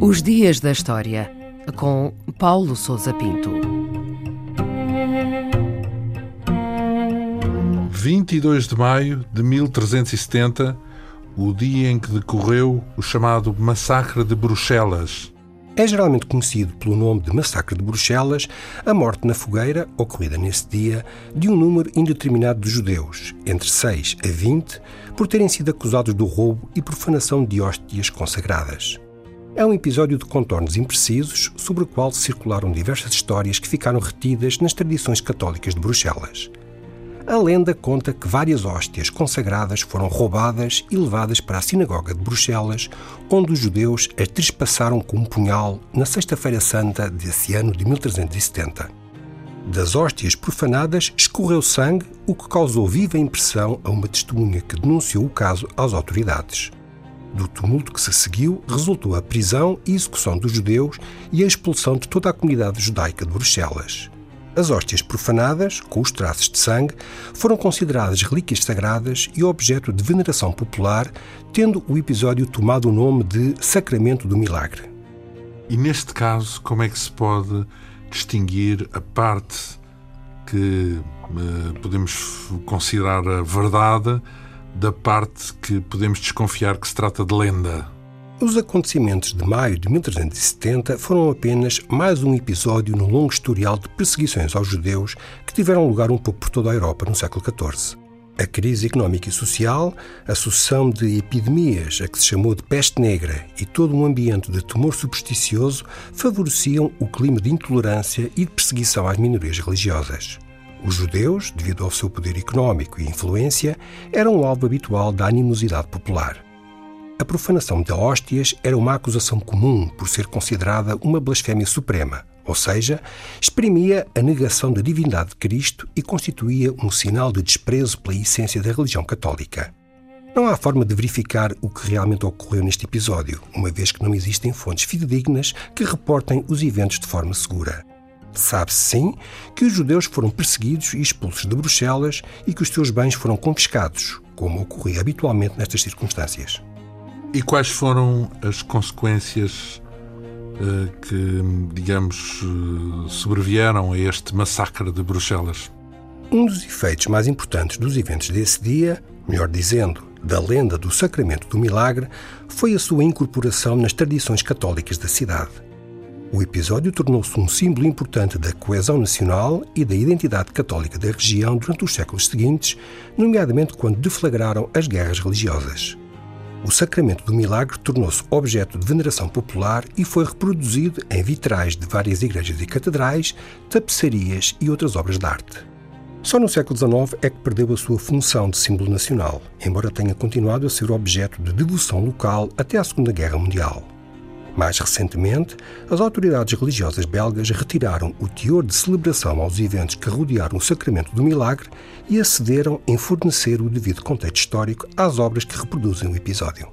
Os Dias da História, com Paulo Souza Pinto. 22 de maio de 1370, o dia em que decorreu o chamado Massacre de Bruxelas. É geralmente conhecido pelo nome de Massacre de Bruxelas a morte na fogueira, ocorrida nesse dia, de um número indeterminado de judeus, entre 6 a 20, por terem sido acusados do roubo e profanação de hóstias consagradas. É um episódio de contornos imprecisos sobre o qual circularam diversas histórias que ficaram retidas nas tradições católicas de Bruxelas. A lenda conta que várias hóstias consagradas foram roubadas e levadas para a sinagoga de Bruxelas, onde os judeus as trespassaram com um punhal na Sexta-feira Santa desse ano de 1370. Das hóstias profanadas escorreu sangue, o que causou viva impressão a uma testemunha que denunciou o caso às autoridades. Do tumulto que se seguiu, resultou a prisão e execução dos judeus e a expulsão de toda a comunidade judaica de Bruxelas. As hóstias profanadas, com os traços de sangue, foram consideradas relíquias sagradas e objeto de veneração popular, tendo o episódio tomado o nome de Sacramento do Milagre. E neste caso, como é que se pode distinguir a parte que eh, podemos considerar a verdade da parte que podemos desconfiar que se trata de lenda. Os acontecimentos de maio de 1370 foram apenas mais um episódio no longo historial de perseguições aos judeus que tiveram lugar um pouco por toda a Europa no século XIV. A crise económica e social, a sucessão de epidemias, a que se chamou de peste negra, e todo um ambiente de temor supersticioso favoreciam o clima de intolerância e de perseguição às minorias religiosas. Os judeus, devido ao seu poder económico e influência, eram o alvo habitual da animosidade popular. A profanação de hóstias era uma acusação comum por ser considerada uma blasfémia suprema, ou seja, exprimia a negação da divindade de Cristo e constituía um sinal de desprezo pela essência da religião católica. Não há forma de verificar o que realmente ocorreu neste episódio, uma vez que não existem fontes fidedignas que reportem os eventos de forma segura. Sabe-se sim que os judeus foram perseguidos e expulsos de Bruxelas e que os seus bens foram confiscados, como ocorria habitualmente nestas circunstâncias. E quais foram as consequências uh, que, digamos, uh, sobrevieram a este massacre de Bruxelas? Um dos efeitos mais importantes dos eventos desse dia, melhor dizendo, da lenda do Sacramento do Milagre, foi a sua incorporação nas tradições católicas da cidade. O episódio tornou-se um símbolo importante da coesão nacional e da identidade católica da região durante os séculos seguintes, nomeadamente quando deflagraram as guerras religiosas. O sacramento do milagre tornou-se objeto de veneração popular e foi reproduzido em vitrais de várias igrejas e catedrais, tapeçarias e outras obras de arte. Só no século XIX é que perdeu a sua função de símbolo nacional, embora tenha continuado a ser objeto de devoção local até a Segunda Guerra Mundial. Mais recentemente, as autoridades religiosas belgas retiraram o teor de celebração aos eventos que rodearam o sacramento do milagre e acederam em fornecer o devido contexto histórico às obras que reproduzem o episódio.